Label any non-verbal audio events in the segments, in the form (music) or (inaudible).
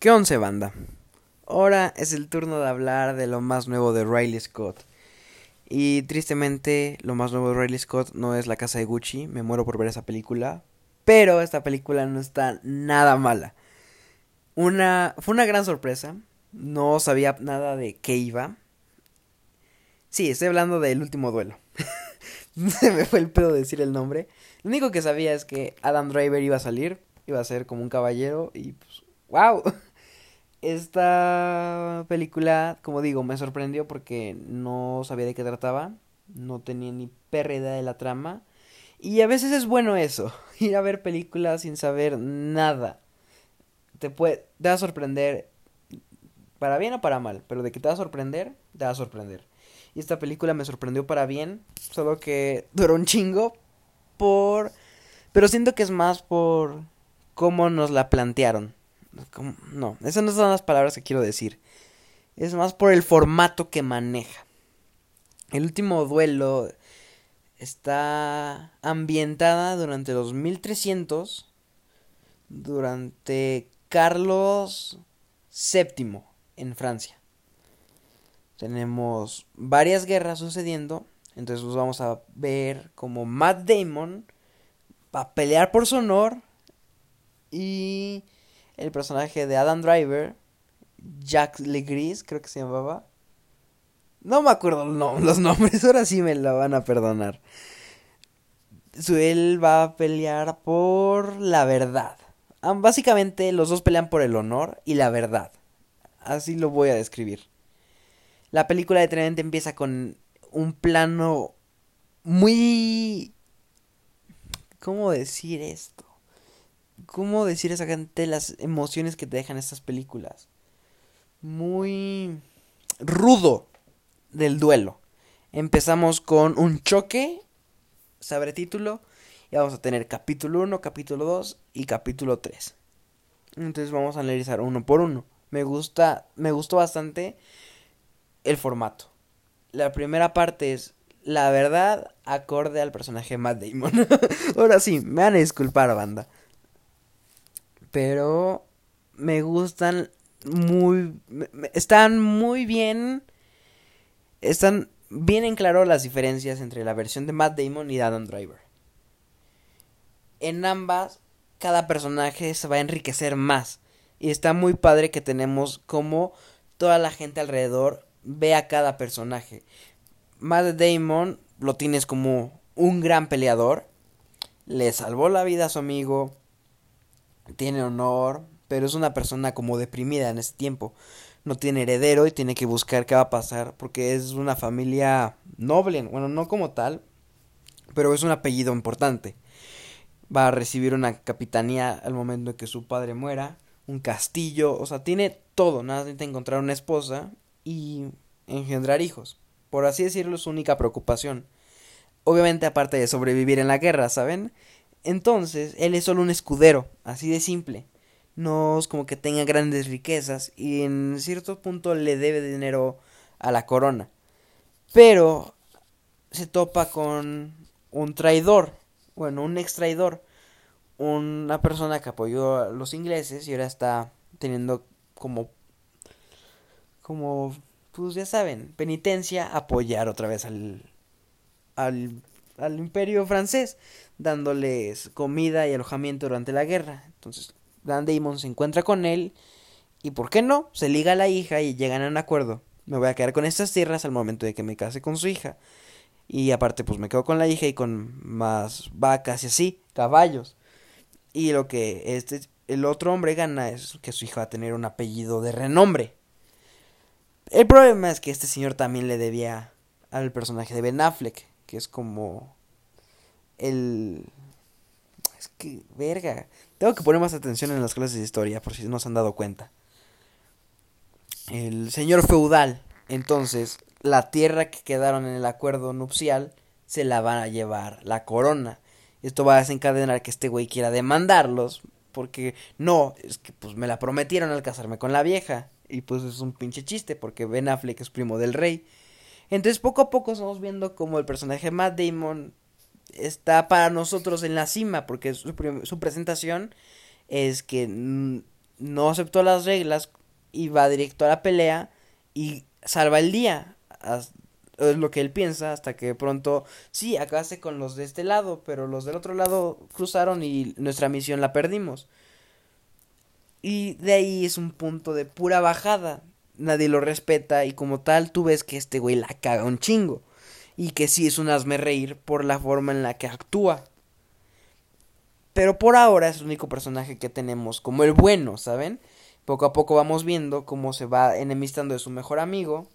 ¿Qué once banda? Ahora es el turno de hablar de lo más nuevo de Riley Scott. Y tristemente, lo más nuevo de Riley Scott no es La Casa de Gucci. Me muero por ver esa película. Pero esta película no está nada mala. Una, fue una gran sorpresa. No sabía nada de qué iba. Sí, estoy hablando del último duelo. (laughs) Se me fue el pedo decir el nombre. Lo único que sabía es que Adam Driver iba a salir. Iba a ser como un caballero. Y pues, wow. (laughs) Esta película, como digo, me sorprendió porque no sabía de qué trataba, no tenía ni perra idea de la trama. Y a veces es bueno eso, (laughs) ir a ver películas sin saber nada. Te puede, te va a sorprender, para bien o para mal, pero de que te va a sorprender, te va a sorprender. Y esta película me sorprendió para bien, solo que (laughs) duró un chingo por... Pero siento que es más por cómo nos la plantearon. No, esas no son las palabras que quiero decir. Es más por el formato que maneja. El último duelo está ambientada durante los 1300, durante Carlos VII en Francia. Tenemos varias guerras sucediendo, entonces pues vamos a ver como Matt Damon va a pelear por su honor y el personaje de Adam Driver, Jack Legris, creo que se llamaba. No me acuerdo los nombres, (laughs) ahora sí me la van a perdonar. Él va a pelear por la verdad. Básicamente los dos pelean por el honor y la verdad. Así lo voy a describir. La película de Tremendamente empieza con un plano muy... ¿Cómo decir esto? ¿Cómo decir exactamente las emociones que te dejan estas películas? Muy rudo del duelo. Empezamos con un choque, sabre título, y vamos a tener capítulo 1, capítulo 2 y capítulo 3. Entonces vamos a analizar uno por uno. Me gusta, me gustó bastante el formato. La primera parte es la verdad acorde al personaje Matt Damon. (laughs) Ahora sí, me van a disculpar, banda pero me gustan muy están muy bien están bien en claro las diferencias entre la versión de Matt Damon y Adam Driver. En ambas cada personaje se va a enriquecer más y está muy padre que tenemos como toda la gente alrededor ve a cada personaje. Matt Damon lo tienes como un gran peleador, le salvó la vida a su amigo, tiene honor, pero es una persona como deprimida en ese tiempo. No tiene heredero y tiene que buscar qué va a pasar porque es una familia noble, bueno, no como tal, pero es un apellido importante. Va a recibir una capitanía al momento en que su padre muera, un castillo, o sea, tiene todo, nada necesita encontrar una esposa y engendrar hijos. Por así decirlo, es su única preocupación. Obviamente aparte de sobrevivir en la guerra, ¿saben? Entonces, él es solo un escudero, así de simple. No es como que tenga grandes riquezas y en cierto punto le debe dinero a la corona. Pero se topa con un traidor, bueno, un extraidor, una persona que apoyó a los ingleses y ahora está teniendo como como pues ya saben, penitencia apoyar otra vez al al al imperio francés, dándoles comida y alojamiento durante la guerra. Entonces, Dan Damon se encuentra con él y, ¿por qué no? Se liga a la hija y llegan a un acuerdo. Me voy a quedar con estas tierras al momento de que me case con su hija. Y aparte, pues me quedo con la hija y con más vacas y así, caballos. Y lo que este, el otro hombre gana es que su hija va a tener un apellido de renombre. El problema es que este señor también le debía al personaje de Ben Affleck que es como el... Es que, verga. Tengo que poner más atención en las clases de historia, por si no se han dado cuenta. El señor feudal, entonces, la tierra que quedaron en el acuerdo nupcial, se la van a llevar la corona. Esto va a desencadenar que este güey quiera demandarlos, porque no, es que pues me la prometieron al casarme con la vieja. Y pues es un pinche chiste, porque Ben Affleck es primo del rey. Entonces poco a poco estamos viendo como el personaje Matt Damon está para nosotros en la cima, porque su, presentación es que no aceptó las reglas y va directo a la pelea y salva el día. Es lo que él piensa hasta que pronto sí acabase con los de este lado, pero los del otro lado cruzaron y nuestra misión la perdimos. Y de ahí es un punto de pura bajada. Nadie lo respeta y como tal tú ves que este güey la caga un chingo. Y que sí es un hazme reír por la forma en la que actúa. Pero por ahora es el único personaje que tenemos como el bueno, ¿saben? Poco a poco vamos viendo cómo se va enemistando de su mejor amigo,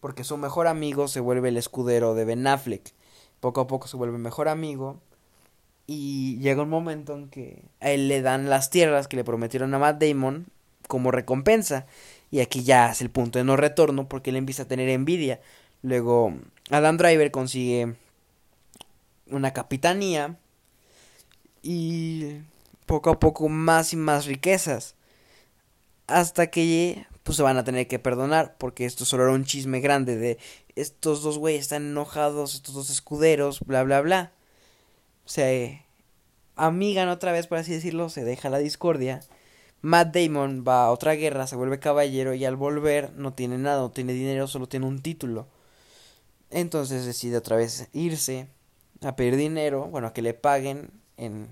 porque su mejor amigo se vuelve el escudero de Ben Affleck. Poco a poco se vuelve mejor amigo y llega un momento en que a él le dan las tierras que le prometieron a Matt Damon como recompensa. Y aquí ya es el punto de no retorno porque él empieza a tener envidia. Luego Adam Driver consigue una capitanía y poco a poco más y más riquezas. Hasta que pues se van a tener que perdonar porque esto solo era un chisme grande de estos dos güeyes están enojados, estos dos escuderos, bla bla bla. Se amigan otra vez, por así decirlo, se deja la discordia. Matt Damon va a otra guerra, se vuelve caballero y al volver no tiene nada, no tiene dinero, solo tiene un título. Entonces decide otra vez irse a pedir dinero, bueno, a que le paguen en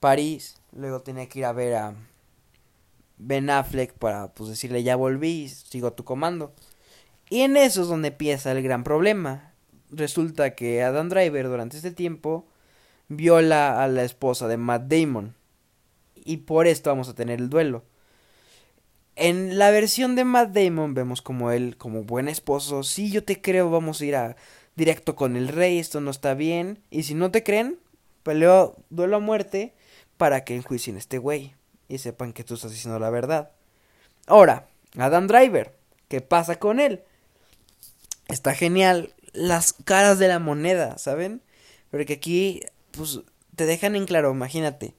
París. Luego tiene que ir a ver a Ben Affleck para pues decirle ya volví, sigo tu comando. Y en eso es donde empieza el gran problema. Resulta que Adam Driver durante este tiempo viola a la esposa de Matt Damon. Y por esto vamos a tener el duelo. En la versión de Matt Damon vemos como él, como buen esposo, si yo te creo, vamos a ir a directo con el rey, esto no está bien. Y si no te creen, peleo duelo a muerte para que enjuicien a este güey y sepan que tú estás diciendo la verdad. Ahora, Adam Driver, ¿qué pasa con él? Está genial las caras de la moneda, ¿saben? Porque aquí, pues, te dejan en claro, imagínate.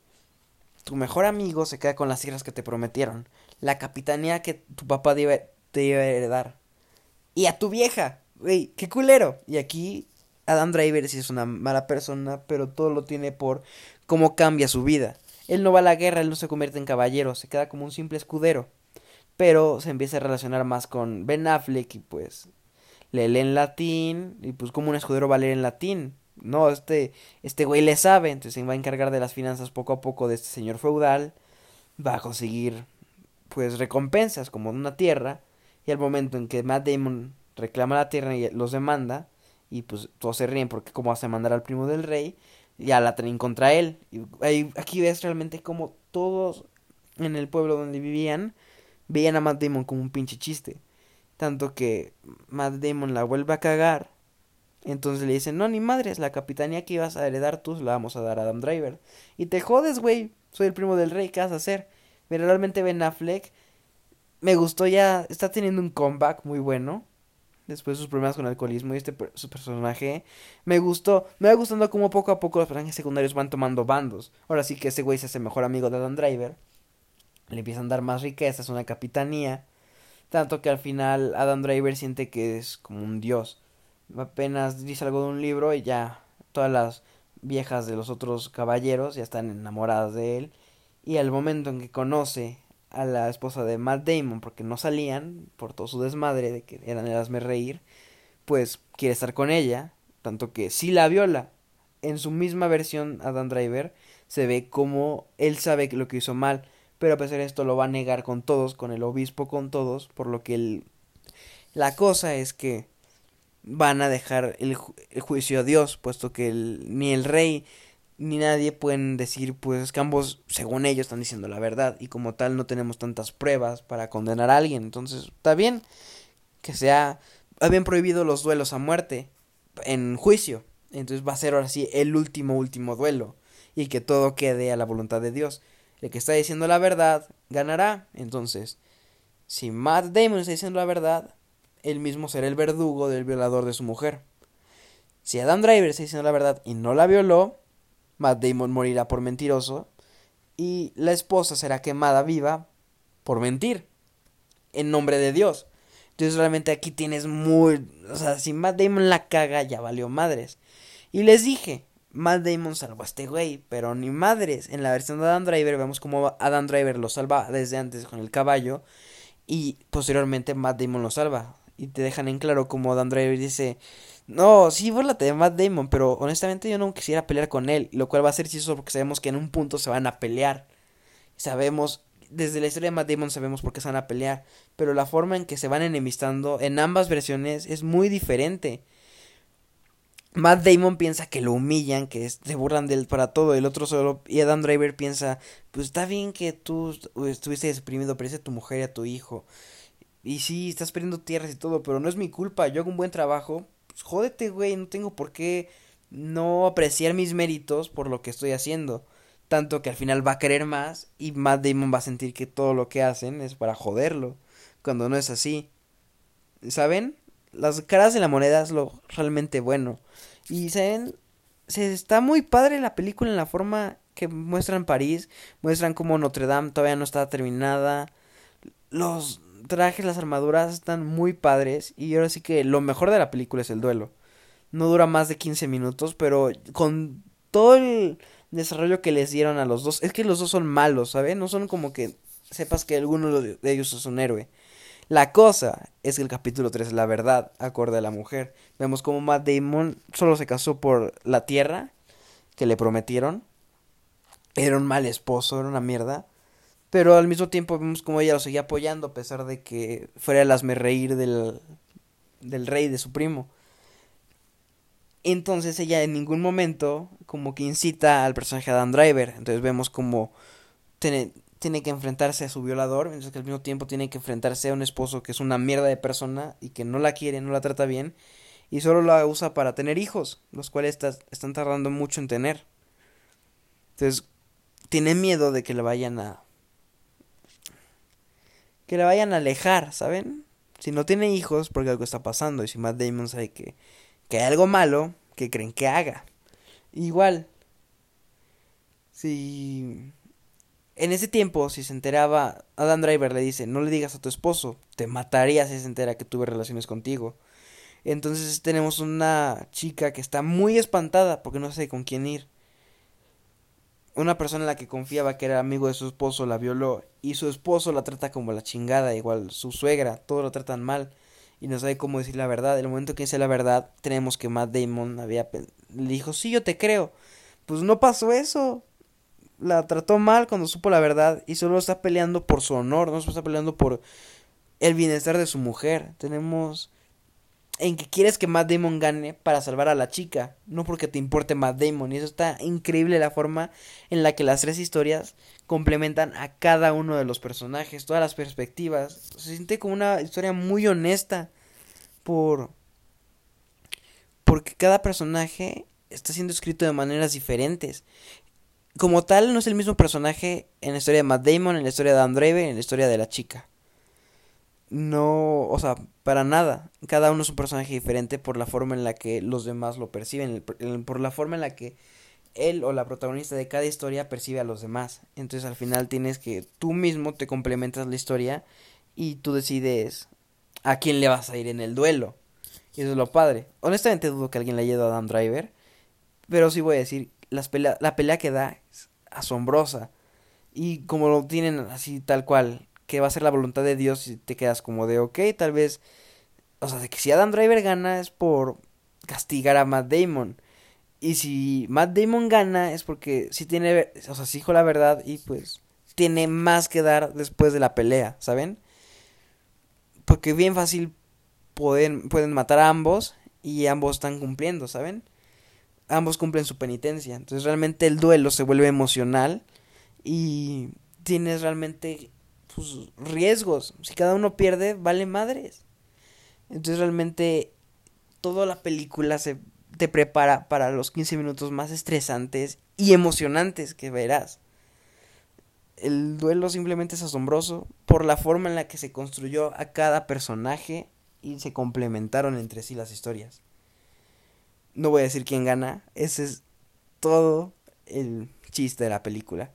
Tu mejor amigo se queda con las tierras que te prometieron. La capitanía que tu papá te iba a heredar. Y a tu vieja. Güey, qué culero. Y aquí Adam Driver sí es una mala persona, pero todo lo tiene por cómo cambia su vida. Él no va a la guerra, él no se convierte en caballero, se queda como un simple escudero. Pero se empieza a relacionar más con Ben Affleck y pues le lee en latín y pues como un escudero va a leer en latín. No, este, este güey le sabe, entonces se va a encargar de las finanzas poco a poco de este señor feudal. Va a conseguir pues recompensas como una tierra. Y al momento en que Matt Damon reclama la tierra y los demanda, y pues todos se ríen porque cómo hace mandar al primo del rey, ya la traen contra él. Y aquí ves realmente como todos en el pueblo donde vivían veían a Matt Damon como un pinche chiste. Tanto que Matt Damon la vuelve a cagar. Entonces le dicen, no, ni madres, la capitanía que ibas a heredar tú la vamos a dar a Adam Driver. Y te jodes, güey, soy el primo del rey, ¿qué vas a hacer? Pero realmente Ben Affleck me gustó ya, está teniendo un comeback muy bueno después de sus problemas con alcoholismo y este su personaje me gustó, me va gustando como poco a poco los personajes secundarios van tomando bandos. Ahora sí que ese güey se hace mejor amigo de Adam Driver, le empiezan a dar más riquezas, una capitanía, tanto que al final Adam Driver siente que es como un dios. Apenas dice algo de un libro y ya todas las viejas de los otros caballeros ya están enamoradas de él y al momento en que conoce a la esposa de Matt Damon porque no salían por todo su desmadre de que eran el hazme reír, pues quiere estar con ella, tanto que sí la viola. En su misma versión, Adam Driver se ve como él sabe lo que hizo mal, pero a pesar de esto lo va a negar con todos, con el obispo, con todos, por lo que él... la cosa es que van a dejar el, juicio a Dios, puesto que ni el rey ni nadie pueden decir pues que ambos según ellos están diciendo la verdad y como tal no tenemos tantas pruebas para condenar a alguien. Entonces está bien que sea habían prohibido los duelos a muerte en juicio entonces va a ser ahora sí el último último duelo y que todo quede a la voluntad de Dios. El que está diciendo la verdad ganará. Entonces si Matt Damon está diciendo la verdad él mismo será el verdugo del violador de su mujer si Adam Driver está diciendo la verdad y no la violó Matt Damon morirá por mentiroso y la esposa será quemada viva por mentir en nombre de Dios. Entonces realmente aquí tienes muy... O sea, si Matt Damon la caga ya valió madres. Y les dije, Matt Damon salvó a este güey, pero ni madres. En la versión de Adam Driver vemos como Adam Driver lo salva desde antes con el caballo y posteriormente Matt Damon lo salva. Y te dejan en claro como Adam Driver dice, no, sí, bórlate de Matt Damon, pero honestamente yo no quisiera pelear con él, lo cual va a ser chistoso porque sabemos que en un punto se van a pelear. Sabemos, desde la historia de Matt Damon sabemos por qué se van a pelear, pero la forma en que se van enemistando en ambas versiones es muy diferente. Matt Damon piensa que lo humillan, que se burlan de él para todo, el otro solo, y Adam Driver piensa, pues está bien que tú estuviste deprimido, pero a tu mujer y a tu hijo. Y sí, estás perdiendo tierras y todo, pero no es mi culpa, yo hago un buen trabajo, pues jódete, güey, no tengo por qué no apreciar mis méritos por lo que estoy haciendo. Tanto que al final va a querer más y Matt Damon va a sentir que todo lo que hacen es para joderlo, cuando no es así. ¿Saben? Las caras de la moneda es lo realmente bueno. Y saben, se está muy padre la película en la forma que muestran París, muestran como Notre Dame todavía no está terminada. Los trajes, las armaduras están muy padres y ahora sí que lo mejor de la película es el duelo. No dura más de 15 minutos, pero con todo el desarrollo que les dieron a los dos, es que los dos son malos, ¿sabes? No son como que sepas que alguno de ellos es un héroe. La cosa es que el capítulo 3 es la verdad, acorde a la mujer. Vemos como Matt Damon solo se casó por la tierra que le prometieron. Era un mal esposo, era una mierda. Pero al mismo tiempo vemos como ella lo seguía apoyando a pesar de que fuera el asme reír del, del rey, de su primo. Entonces ella en ningún momento como que incita al personaje de Dan Driver. Entonces vemos como tiene, tiene que enfrentarse a su violador, mientras que al mismo tiempo tiene que enfrentarse a un esposo que es una mierda de persona y que no la quiere, no la trata bien y solo la usa para tener hijos, los cuales están tardando mucho en tener. Entonces, tiene miedo de que le vayan a que la vayan a alejar, ¿saben? Si no tiene hijos, porque algo está pasando. Y si Matt Damon sabe que, que hay algo malo, que creen que haga. Igual, si en ese tiempo, si se enteraba, Adam Driver le dice, no le digas a tu esposo, te mataría si se entera que tuve relaciones contigo. Entonces tenemos una chica que está muy espantada porque no sé con quién ir una persona en la que confiaba que era amigo de su esposo la violó y su esposo la trata como la chingada, igual su suegra, todo lo tratan mal y no sabe cómo decir la verdad. El momento que dice la verdad, tenemos que Matt Damon había le dijo, "Sí, yo te creo." Pues no pasó eso. La trató mal cuando supo la verdad y solo está peleando por su honor, no está peleando por el bienestar de su mujer. Tenemos en que quieres que Matt Damon gane para salvar a la chica, no porque te importe Matt Damon. Y eso está increíble la forma en la que las tres historias complementan a cada uno de los personajes, todas las perspectivas. Se siente como una historia muy honesta por porque cada personaje está siendo escrito de maneras diferentes. Como tal, no es el mismo personaje en la historia de Matt Damon, en la historia de Dan Draven, en la historia de la chica no, o sea, para nada. Cada uno es un personaje diferente por la forma en la que los demás lo perciben, por la forma en la que él o la protagonista de cada historia percibe a los demás. Entonces al final tienes que tú mismo te complementas la historia y tú decides a quién le vas a ir en el duelo. Y eso es lo padre. Honestamente dudo que alguien le haya ido a Dan Driver, pero sí voy a decir, las la pelea que da es asombrosa. Y como lo tienen así tal cual, que va a ser la voluntad de Dios y te quedas como de, ok, tal vez, o sea, de que si Adam Driver gana es por castigar a Matt Damon. Y si Matt Damon gana es porque sí tiene, o sea, sí dijo la verdad y pues tiene más que dar después de la pelea, ¿saben? Porque bien fácil pueden, pueden matar a ambos y ambos están cumpliendo, ¿saben? Ambos cumplen su penitencia. Entonces realmente el duelo se vuelve emocional y tienes realmente pues, riesgos. Si cada uno pierde, vale madres. Entonces realmente toda la película se te prepara para los 15 minutos más estresantes y emocionantes que verás. El duelo simplemente es asombroso por la forma en la que se construyó a cada personaje y se complementaron entre sí las historias. No voy a decir quién gana, ese es todo el chiste de la película.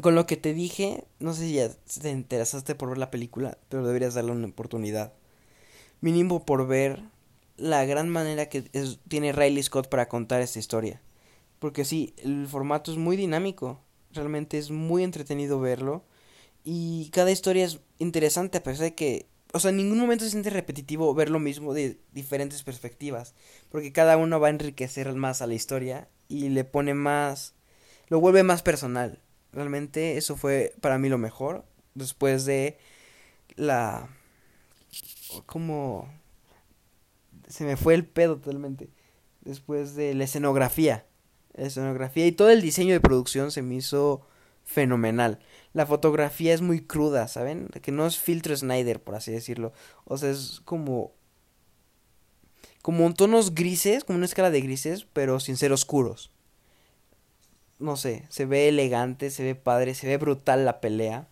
Con lo que te dije, no sé si ya te interesaste por ver la película, pero deberías darle una oportunidad. Mínimo por ver la gran manera que tiene Riley Scott para contar esta historia. Porque sí, el formato es muy dinámico. Realmente es muy entretenido verlo. Y cada historia es interesante a pesar de que... O sea, en ningún momento se siente repetitivo ver lo mismo de diferentes perspectivas. Porque cada uno va a enriquecer más a la historia y le pone más... Lo vuelve más personal. Realmente eso fue para mí lo mejor. Después de la... Como... Se me fue el pedo totalmente. Después de la escenografía. La escenografía y todo el diseño de producción se me hizo fenomenal. La fotografía es muy cruda, ¿saben? Que no es filtro Snyder, por así decirlo. O sea, es como... Como en tonos grises, como una escala de grises, pero sin ser oscuros. No sé, se ve elegante, se ve padre, se ve brutal la pelea.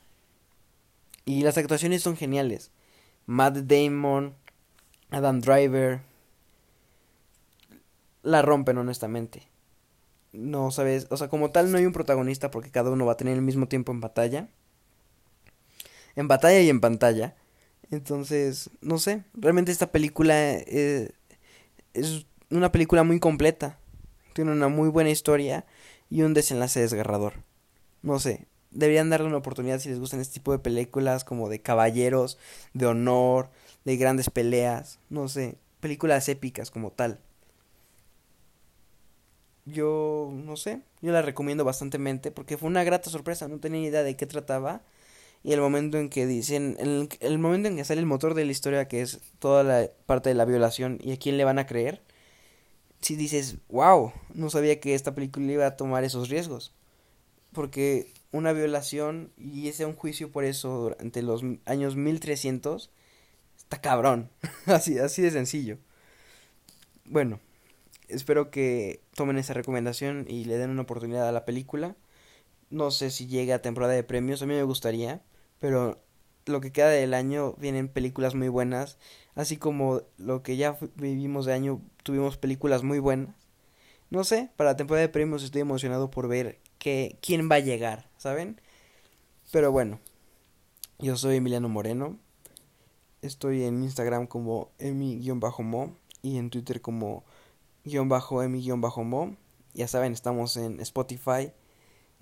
Y las actuaciones son geniales. Matt Damon, Adam Driver. La rompen honestamente. No sabes, o sea, como tal no hay un protagonista porque cada uno va a tener el mismo tiempo en batalla. En batalla y en pantalla. Entonces, no sé, realmente esta película eh, es una película muy completa. Tiene una muy buena historia y un desenlace desgarrador. No sé, deberían darle una oportunidad si les gustan este tipo de películas como de caballeros, de honor, de grandes peleas, no sé, películas épicas como tal. Yo no sé, yo la recomiendo bastantemente porque fue una grata sorpresa, no tenía ni idea de qué trataba. Y el momento en que dicen, el, el momento en que sale el motor de la historia, que es toda la parte de la violación y a quién le van a creer, si dices, wow, no sabía que esta película iba a tomar esos riesgos. Porque una violación y ese un juicio por eso durante los años 1300 está cabrón. (laughs) así, así de sencillo. Bueno, espero que tomen esa recomendación y le den una oportunidad a la película. No sé si llega a temporada de premios, a mí me gustaría, pero lo que queda del año vienen películas muy buenas, así como lo que ya vivimos de año tuvimos películas muy buenas. No sé, para la temporada de premios estoy emocionado por ver que, quién va a llegar, ¿saben? Pero bueno, yo soy Emiliano Moreno. Estoy en Instagram como emi-mo y en Twitter como emi-mo. Ya saben, estamos en Spotify,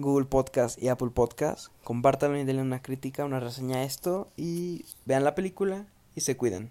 Google Podcast y Apple Podcast. Compártanlo y denle una crítica, una reseña a esto y vean la película y se cuidan.